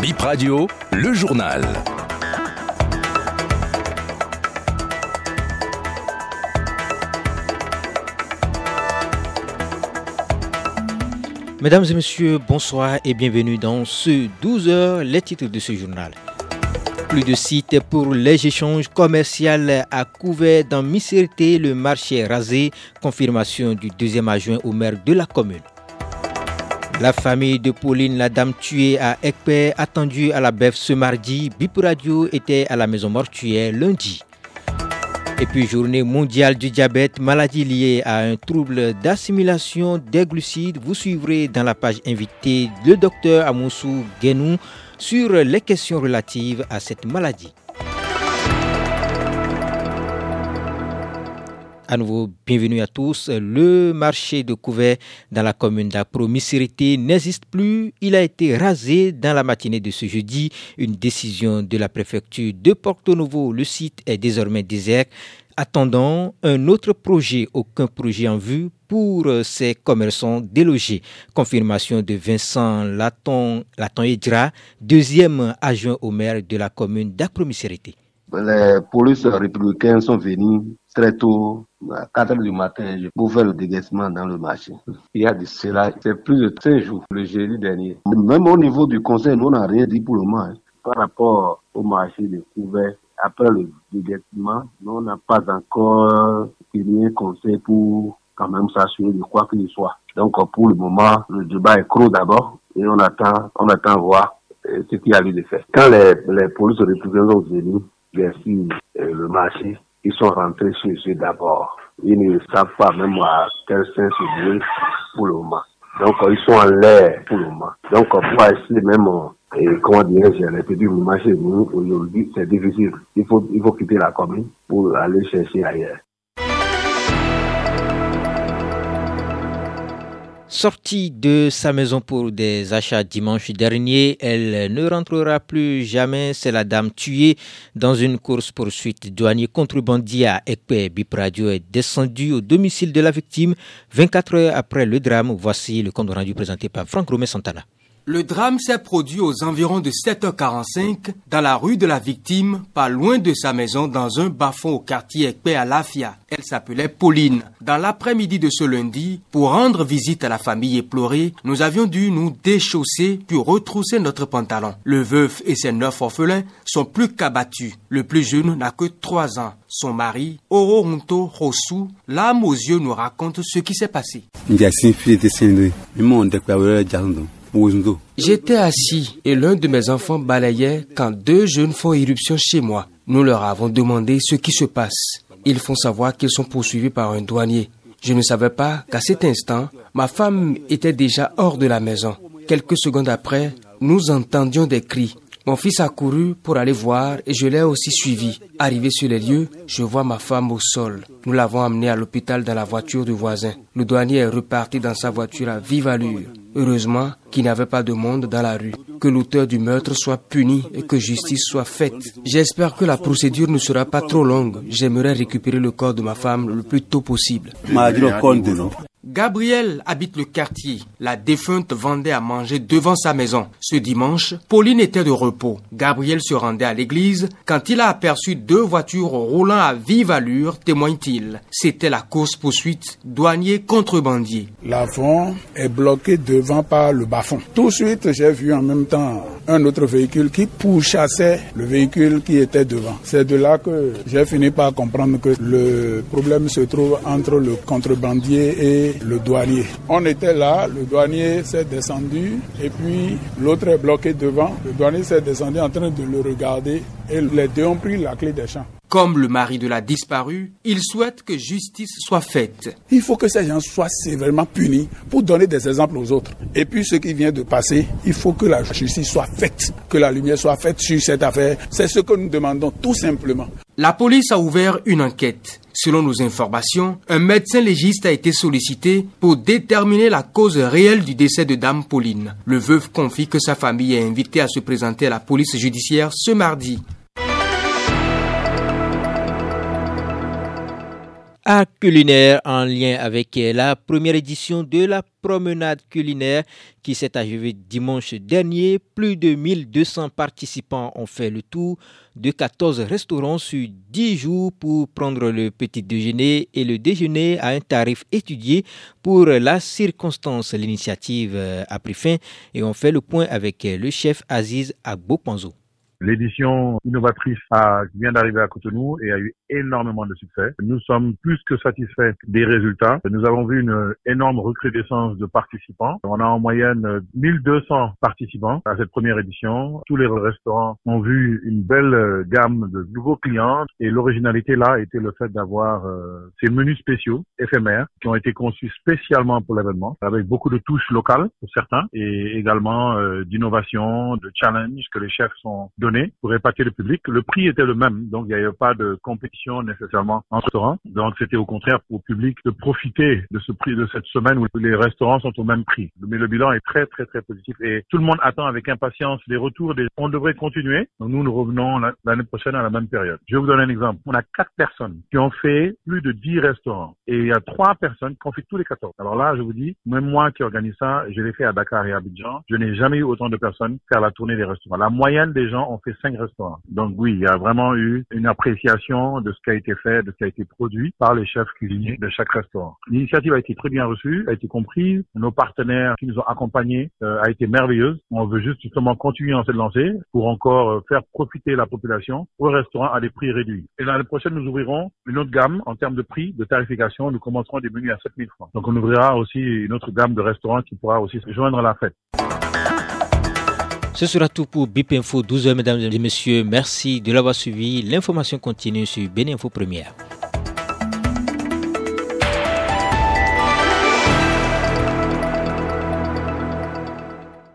Bip Radio, le journal. Mesdames et messieurs, bonsoir et bienvenue dans ce 12 heures, les titres de ce journal. Plus de sites pour les échanges commerciaux à couvert dans Misérité, le marché rasé, confirmation du deuxième adjoint au maire de la commune. La famille de Pauline, la dame tuée à Ekpe, attendue à la BEF ce mardi. Bip Radio était à la maison mortuaire lundi. Et puis journée mondiale du diabète, maladie liée à un trouble d'assimilation des glucides. Vous suivrez dans la page invitée le docteur Amoussou Guénou sur les questions relatives à cette maladie. À nouveau, bienvenue à tous. Le marché de couvert dans la commune d'Apro n'existe plus. Il a été rasé dans la matinée de ce jeudi. Une décision de la préfecture de Porto Novo. Le site est désormais désert. Attendant un autre projet, aucun projet en vue pour ces commerçants délogés. Confirmation de Vincent Laton, Laton Edra, deuxième adjoint au maire de la commune dapro Les polices républicains sont venus très tôt, à 4 heures du matin, pour faire le déguisement dans le marché. Il y a de cela, c'est plus de 5 jours, le jeudi dernier. Même au niveau du conseil, nous n'avons rien dit pour le moment. Hein. Par rapport au marché de couverts, après le déguisement, nous on n'a pas encore un conseil pour quand même s'assurer de quoi qu'il soit. Donc pour le moment, le débat est clos d'abord et on attend, on attend voir euh, ce qu'il y a lieu de faire. Quand les, les polices républicains sont venus, sûr, euh, le marché, ils sont rentrés chez eux d'abord. Ils ne savent pas même à quel sens se pour le moment. Donc, ils sont en l'air pour le moment. Donc, pour essayer même, comment dire, j'ai répété, le marché, nous, aujourd'hui, c'est difficile. Il faut, il faut quitter la commune pour aller chercher ailleurs. Sortie de sa maison pour des achats dimanche dernier, elle ne rentrera plus jamais. C'est la dame tuée dans une course-poursuite douanier contrebandier à Ekpe. Bipradio est descendu au domicile de la victime 24 heures après le drame. Voici le compte rendu présenté par Franck Romé Santana. Le drame s'est produit aux environs de 7h45 dans la rue de la victime, pas loin de sa maison, dans un bas-fond au quartier Ekpe à Lafia. Elle s'appelait Pauline. Dans l'après-midi de ce lundi, pour rendre visite à la famille éplorée, nous avions dû nous déchausser puis retrousser notre pantalon. Le veuf et ses neuf orphelins sont plus qu'abattus. Le plus jeune n'a que trois ans. Son mari, Ororunto Rosu, l'âme aux yeux nous raconte ce qui s'est passé. J'étais assis et l'un de mes enfants balayait quand deux jeunes font irruption chez moi. Nous leur avons demandé ce qui se passe. Ils font savoir qu'ils sont poursuivis par un douanier. Je ne savais pas qu'à cet instant, ma femme était déjà hors de la maison. Quelques secondes après, nous entendions des cris. Mon fils a couru pour aller voir et je l'ai aussi suivi. Arrivé sur les lieux, je vois ma femme au sol. Nous l'avons amenée à l'hôpital dans la voiture du voisin. Le douanier est reparti dans sa voiture à vive allure. Heureusement qu'il n'y avait pas de monde dans la rue. Que l'auteur du meurtre soit puni et que justice soit faite. J'espère que la procédure ne sera pas trop longue. J'aimerais récupérer le corps de ma femme le plus tôt possible. Gabriel habite le quartier. La défunte vendait à manger devant sa maison. Ce dimanche, Pauline était de repos. Gabriel se rendait à l'église quand il a aperçu deux voitures roulant à vive allure, témoigne-t-il. C'était la course-poursuite douanier contrebandier. L'avant est bloqué devant par le bas-fond. Tout de suite, j'ai vu en même temps un autre véhicule qui pourchassait le véhicule qui était devant. C'est de là que j'ai fini par comprendre que le problème se trouve entre le contrebandier et le douanier. On était là, le douanier s'est descendu et puis l'autre est bloqué devant. Le douanier s'est descendu en train de le regarder et les deux ont pris la clé des champs. Comme le mari de la disparue, il souhaite que justice soit faite. Il faut que ces gens soient sévèrement punis pour donner des exemples aux autres. Et puis ce qui vient de passer, il faut que la justice soit faite, que la lumière soit faite sur cette affaire. C'est ce que nous demandons tout simplement. La police a ouvert une enquête. Selon nos informations, un médecin légiste a été sollicité pour déterminer la cause réelle du décès de Dame Pauline. Le veuf confie que sa famille est invitée à se présenter à la police judiciaire ce mardi. Culinaire en lien avec la première édition de la promenade culinaire qui s'est achevée dimanche dernier. Plus de 1200 participants ont fait le tour de 14 restaurants sur 10 jours pour prendre le petit déjeuner et le déjeuner à un tarif étudié pour la circonstance. L'initiative a pris fin et on fait le point avec le chef Aziz Agbopanzo. L'édition innovatrice a, vient d'arriver à Cotonou et a eu énormément de succès. Nous sommes plus que satisfaits des résultats. Nous avons vu une énorme recrudescence de participants. On a en moyenne 1200 participants à cette première édition. Tous les restaurants ont vu une belle gamme de nouveaux clients et l'originalité là était le fait d'avoir euh, ces menus spéciaux éphémères qui ont été conçus spécialement pour l'événement avec beaucoup de touches locales pour certains et également euh, d'innovation, de challenge que les chefs sont pour épater le public. Le prix était le même, donc il n'y avait pas de compétition nécessairement en restaurant. Donc c'était au contraire pour le public de profiter de ce prix de cette semaine où les restaurants sont au même prix. Mais le bilan est très très très positif et tout le monde attend avec impatience les retours. Des... On devrait continuer. Donc nous nous revenons l'année prochaine à la même période. Je vais vous donner un exemple. On a quatre personnes qui ont fait plus de 10 restaurants et il y a trois personnes qui ont fait tous les 14. Alors là, je vous dis, même moi qui organise ça, je l'ai fait à Dakar et à Abidjan. Je n'ai jamais eu autant de personnes faire la tournée des restaurants. La moyenne des gens ont fait cinq restaurants. Donc oui, il y a vraiment eu une appréciation de ce qui a été fait, de ce qui a été produit par les chefs cuisiniers de chaque restaurant. L'initiative a été très bien reçue, a été comprise. Nos partenaires qui nous ont accompagnés euh, a été merveilleuse. On veut juste justement continuer en cette lancée pour encore euh, faire profiter la population au restaurant à des prix réduits. Et l'année prochaine, nous ouvrirons une autre gamme en termes de prix, de tarification. Nous commencerons des menus à 7000 francs. Donc on ouvrira aussi une autre gamme de restaurants qui pourra aussi se joindre à la fête. Ce sera tout pour BIP Info 12h, mesdames et messieurs. Merci de l'avoir suivi. L'information continue sur Béninfo Première.